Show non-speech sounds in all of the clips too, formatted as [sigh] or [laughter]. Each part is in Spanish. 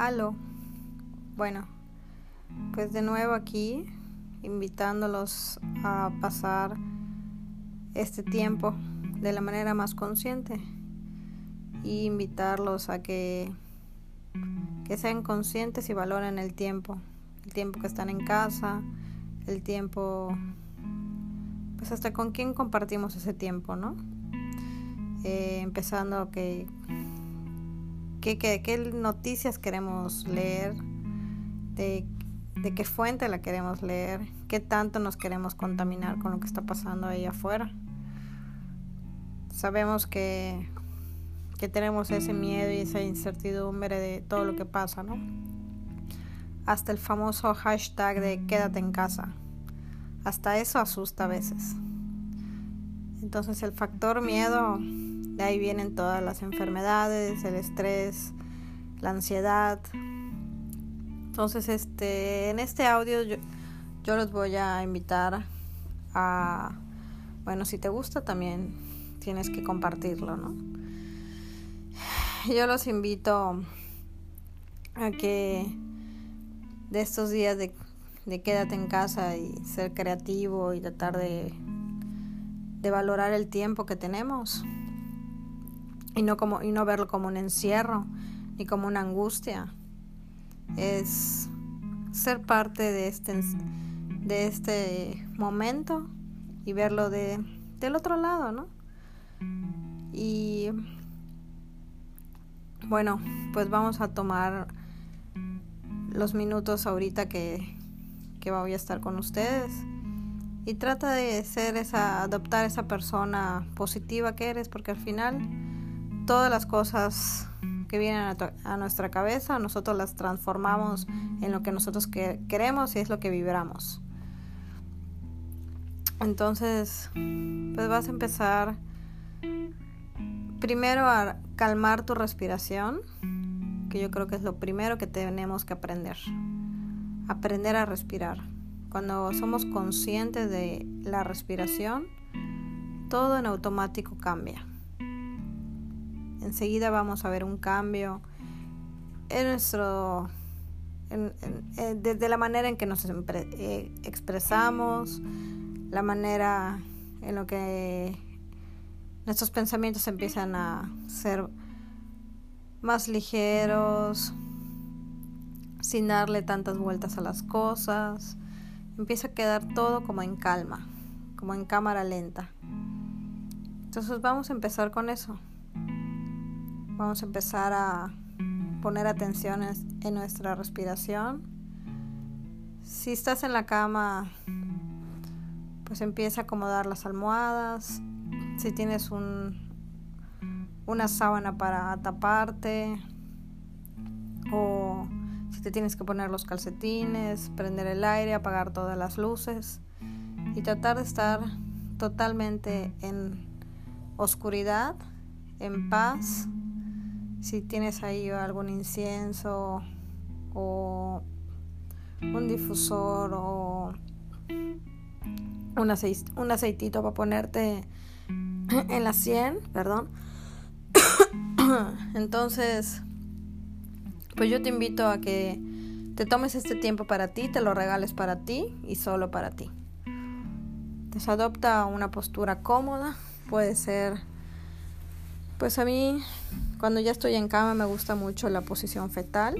Aló. Bueno, pues de nuevo aquí, invitándolos a pasar este tiempo de la manera más consciente y invitarlos a que, que sean conscientes y valoren el tiempo, el tiempo que están en casa, el tiempo, pues hasta con quién compartimos ese tiempo, ¿no? Eh, empezando que qué, qué, noticias queremos leer, de, de, qué fuente la queremos leer, qué tanto nos queremos contaminar con lo que está pasando ahí afuera. Sabemos que, que tenemos ese miedo y esa incertidumbre de todo lo que pasa, ¿no? Hasta el famoso hashtag de quédate en casa. Hasta eso asusta a veces. Entonces el factor miedo de ahí vienen todas las enfermedades, el estrés, la ansiedad. Entonces, este, en este audio yo, yo los voy a invitar a, bueno, si te gusta también tienes que compartirlo, ¿no? Yo los invito a que de estos días de, de quédate en casa y ser creativo y tratar de, de valorar el tiempo que tenemos, y no, como, y no verlo como un encierro ni como una angustia. Es ser parte de este, de este momento y verlo de, del otro lado, ¿no? Y bueno, pues vamos a tomar los minutos ahorita que, que voy a estar con ustedes y trata de ser esa, adoptar esa persona positiva que eres, porque al final todas las cosas que vienen a, nuestra cabeza, nosotros las transformamos en lo que nosotros queremos y es lo que vibramos. Entonces, pues vas a empezar primero a calmar tu respiración, que yo creo que es lo primero que tenemos que aprender. Aprender a respirar. Cuando somos conscientes de la respiración, todo en automático cambia enseguida vamos a ver un cambio en nuestro desde la manera en que nos eh, expresamos, la manera en lo que nuestros pensamientos empiezan a ser más ligeros, sin darle tantas vueltas a las cosas. Empieza a quedar todo como en calma, como en cámara lenta. Entonces vamos a empezar con eso. Vamos a empezar a poner atención en nuestra respiración. Si estás en la cama, pues empieza a acomodar las almohadas. Si tienes un, una sábana para taparte o si te tienes que poner los calcetines, prender el aire, apagar todas las luces y tratar de estar totalmente en oscuridad, en paz si tienes ahí algún incienso o un difusor o un, un aceitito para ponerte [coughs] en la sien, perdón. [coughs] Entonces, pues yo te invito a que te tomes este tiempo para ti, te lo regales para ti y solo para ti. Entonces adopta una postura cómoda, puede ser, pues a mí cuando ya estoy en cama me gusta mucho la posición fetal,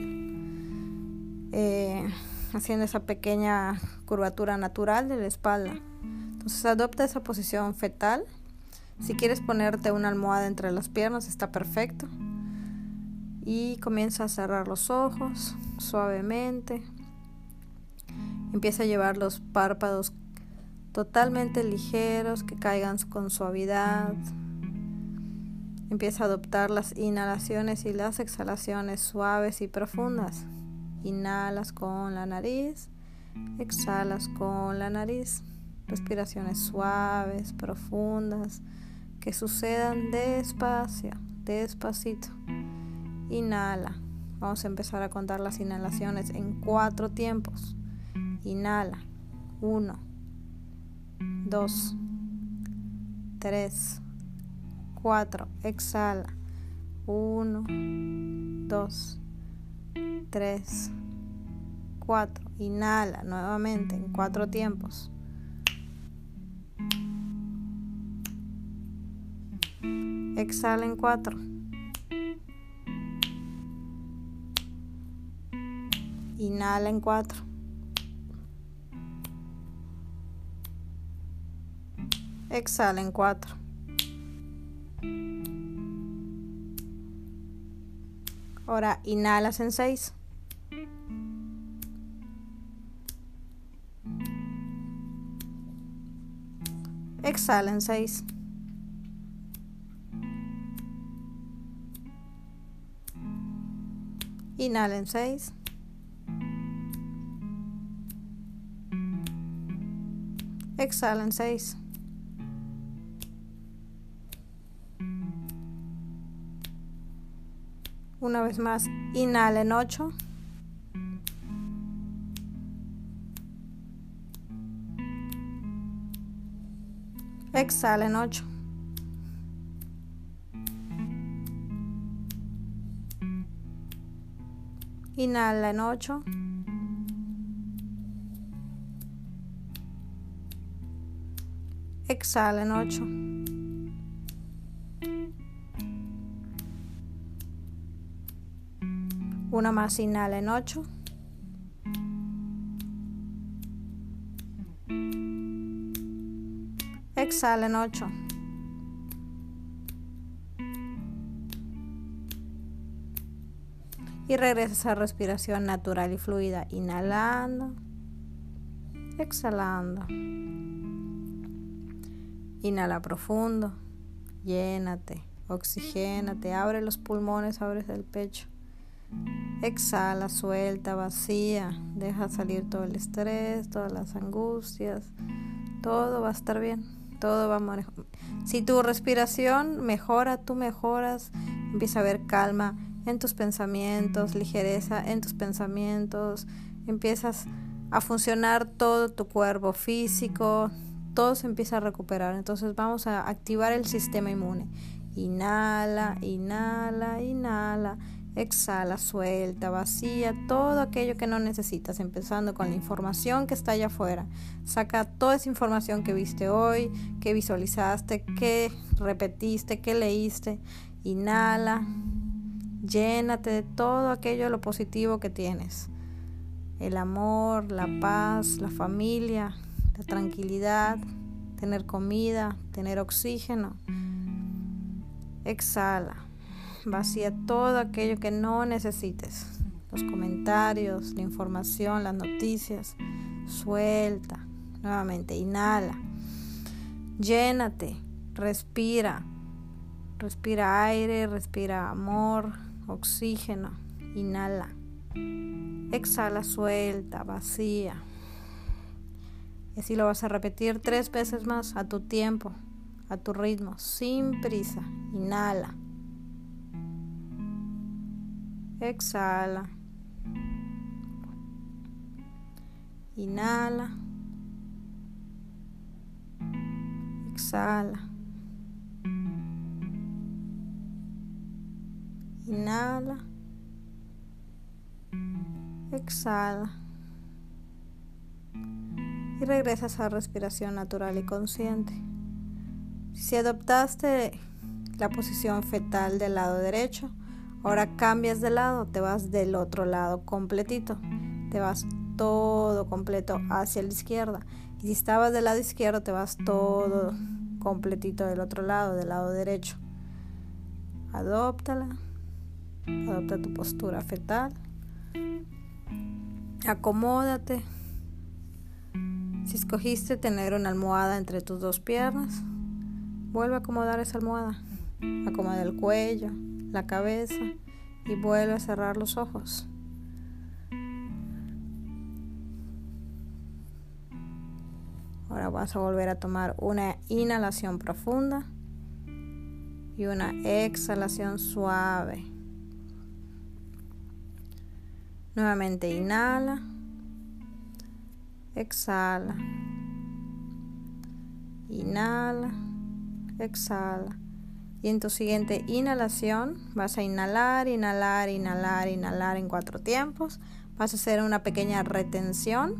eh, haciendo esa pequeña curvatura natural de la espalda. Entonces adopta esa posición fetal. Si quieres ponerte una almohada entre las piernas está perfecto. Y comienza a cerrar los ojos suavemente. Empieza a llevar los párpados totalmente ligeros, que caigan con suavidad. Empieza a adoptar las inhalaciones y las exhalaciones suaves y profundas. Inhalas con la nariz, exhalas con la nariz. Respiraciones suaves, profundas, que sucedan despacio, despacito. Inhala. Vamos a empezar a contar las inhalaciones en cuatro tiempos. Inhala. Uno, dos, tres. 4. Exhala. 1, 2, 3, 4. Inhala nuevamente en cuatro tiempos. Exhala en cuatro. Inhala en cuatro. Exhala en cuatro. Ahora inhalas en seis. Exhala en seis. Inhala en seis. Exhala en seis. Una vez más, inhala en 8. Exhala en 8. Inhala en 8. Exhala en 8. Una más inhala en 8. Exhala en 8. Y regresas a respiración natural y fluida, inhalando, exhalando. Inhala profundo, llénate, oxigénate, abre los pulmones, abres el pecho. Exhala, suelta, vacía, deja salir todo el estrés, todas las angustias, todo va a estar bien, todo va a mejorar. Si tu respiración mejora, tú mejoras, empieza a haber calma en tus pensamientos, ligereza en tus pensamientos, empiezas a funcionar todo tu cuerpo físico, todo se empieza a recuperar. Entonces vamos a activar el sistema inmune. Inhala, inhala, inhala Exhala, suelta, vacía todo aquello que no necesitas, empezando con la información que está allá afuera. Saca toda esa información que viste hoy, que visualizaste, que repetiste, que leíste. Inhala, llénate de todo aquello lo positivo que tienes. El amor, la paz, la familia, la tranquilidad, tener comida, tener oxígeno. Exhala vacía todo aquello que no necesites. Los comentarios, la información, las noticias. Suelta. Nuevamente, inhala. Llénate. Respira. Respira aire, respira amor, oxígeno. Inhala. Exhala, suelta, vacía. Y así lo vas a repetir tres veces más a tu tiempo, a tu ritmo, sin prisa. Inhala. Exhala. Inhala. Exhala. Inhala. Exhala. Y regresas a respiración natural y consciente. Si adoptaste la posición fetal del lado derecho, Ahora cambias de lado, te vas del otro lado completito. Te vas todo completo hacia la izquierda. Y si estabas del lado izquierdo, te vas todo completito del otro lado, del lado derecho. Adóptala. Adopta tu postura fetal. Acomódate. Si escogiste tener una almohada entre tus dos piernas, vuelve a acomodar esa almohada. Acomoda el cuello, la cabeza y vuelve a cerrar los ojos. Ahora vas a volver a tomar una inhalación profunda y una exhalación suave. Nuevamente inhala, exhala, inhala, exhala. Y en tu siguiente inhalación vas a inhalar, inhalar, inhalar, inhalar en cuatro tiempos. Vas a hacer una pequeña retención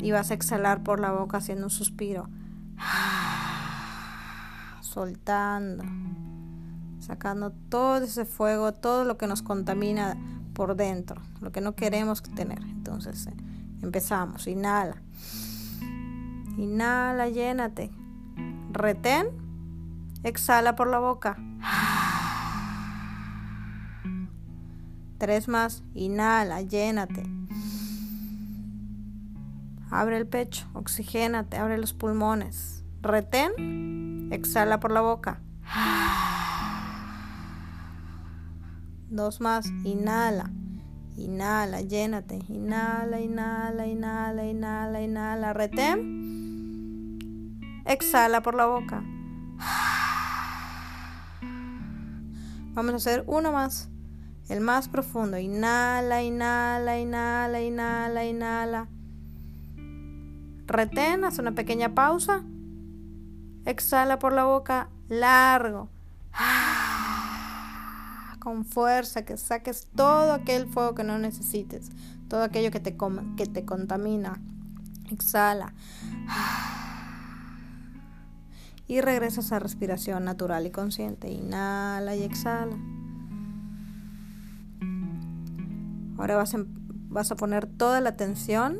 y vas a exhalar por la boca haciendo un suspiro. [sighs] Soltando, sacando todo ese fuego, todo lo que nos contamina por dentro, lo que no queremos tener. Entonces, eh, empezamos. Inhala. Inhala, llénate. Retén. Exhala por la boca. Tres más. Inhala, llénate. Abre el pecho, oxigénate, abre los pulmones. Retén, exhala por la boca. Dos más, inhala. Inhala, llénate. Inhala, inhala, inhala, inhala, inhala. Retén. Exhala por la boca. Vamos a hacer uno más. El más profundo. Inhala, inhala, inhala, inhala, inhala. Retén, haz una pequeña pausa. Exhala por la boca largo. [sighs] Con fuerza, que saques todo aquel fuego que no necesites, todo aquello que te, que te contamina. Exhala. [sighs] Y regresas a respiración natural y consciente. Inhala y exhala. Ahora vas, vas a poner toda la atención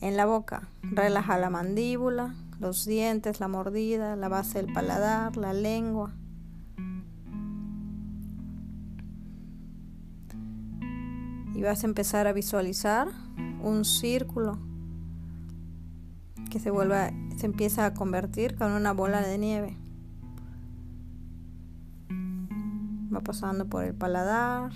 en la boca. Relaja la mandíbula, los dientes, la mordida, la base del paladar, la lengua. Y vas a empezar a visualizar un círculo que se vuelve, se empieza a convertir con una bola de nieve. Va pasando por el paladar,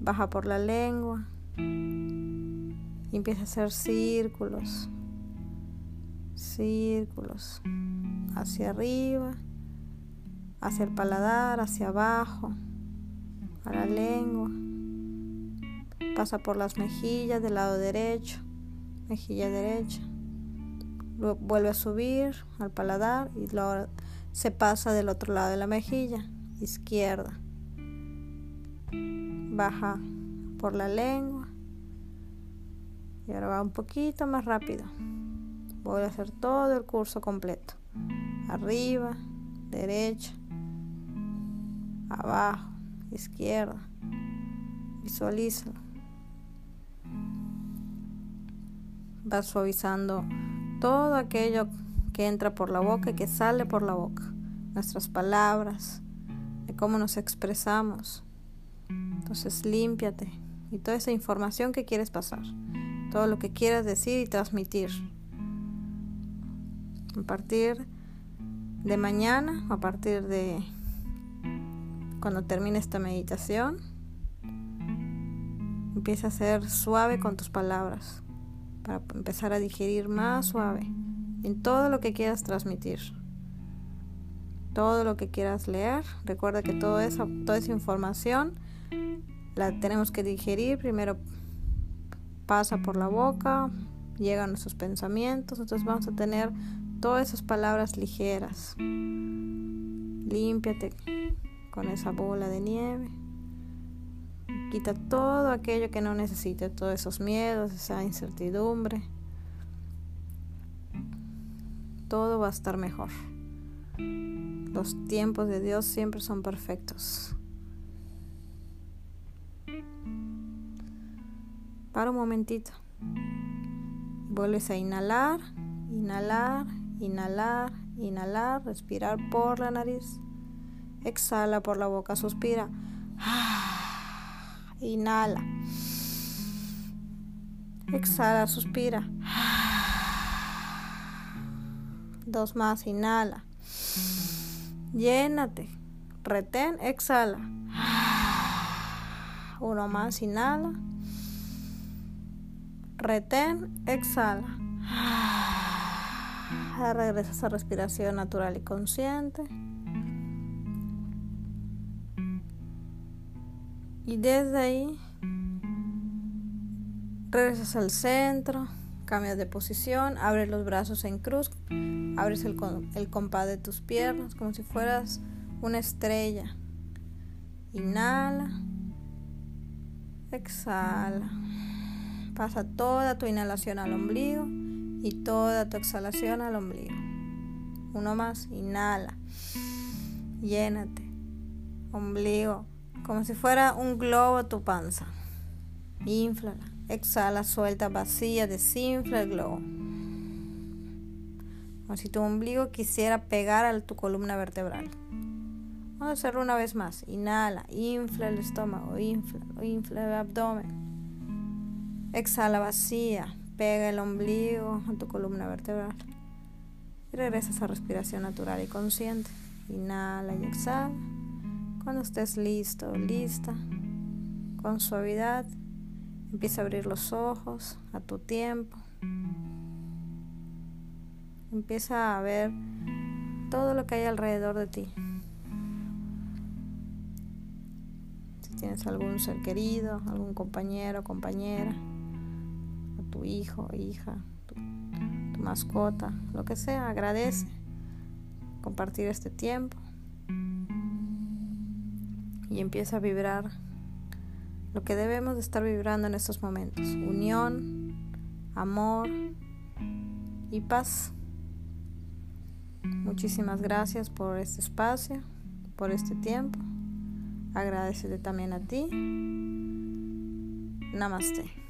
baja por la lengua y empieza a hacer círculos, círculos hacia arriba, hacia el paladar, hacia abajo, a la lengua. Pasa por las mejillas del lado derecho, mejilla derecha. Vuelve a subir al paladar y luego se pasa del otro lado de la mejilla, izquierda. Baja por la lengua y ahora va un poquito más rápido. Voy a hacer todo el curso completo. Arriba, derecha, abajo, izquierda. Visualízalo. Va suavizando todo aquello que entra por la boca y que sale por la boca. Nuestras palabras, de cómo nos expresamos. Entonces límpiate y toda esa información que quieres pasar todo lo que quieras decir y transmitir. A partir de mañana, a partir de cuando termine esta meditación, empieza a ser suave con tus palabras para empezar a digerir más suave en todo lo que quieras transmitir. Todo lo que quieras leer, recuerda que todo eso, toda esa información la tenemos que digerir primero pasa por la boca, llegan a nuestros pensamientos, entonces vamos a tener todas esas palabras ligeras. Límpiate con esa bola de nieve. Quita todo aquello que no necesites, todos esos miedos, esa incertidumbre. Todo va a estar mejor. Los tiempos de Dios siempre son perfectos. Para un momentito. Vuelves a inhalar, inhalar, inhalar, inhalar, respirar por la nariz. Exhala por la boca, suspira. Inhala. Exhala, suspira. Dos más, inhala. Llénate. Retén, exhala. Uno más, inhala. Retén, exhala. Regresas a respiración natural y consciente. Y desde ahí regresas al centro, Cambia de posición, abre los brazos en cruz, abres el, el compás de tus piernas como si fueras una estrella. Inhala, exhala. Pasa toda tu inhalación al ombligo y toda tu exhalación al ombligo. Uno más, inhala, llénate, ombligo, como si fuera un globo tu panza. Inflala. Exhala, suelta, vacía, desinfla el globo. Como si tu ombligo quisiera pegar a tu columna vertebral. Vamos a hacerlo una vez más. Inhala, infla el estómago, infla, infla el abdomen. Exhala, vacía, pega el ombligo a tu columna vertebral. Y regresas a respiración natural y consciente. Inhala y exhala. Cuando estés listo, lista, con suavidad, Empieza a abrir los ojos a tu tiempo. Empieza a ver todo lo que hay alrededor de ti. Si tienes algún ser querido, algún compañero, compañera, tu hijo, hija, tu mascota, lo que sea, agradece compartir este tiempo y empieza a vibrar lo que debemos de estar vibrando en estos momentos. Unión, amor y paz. Muchísimas gracias por este espacio, por este tiempo. Agradecete también a ti. Namaste.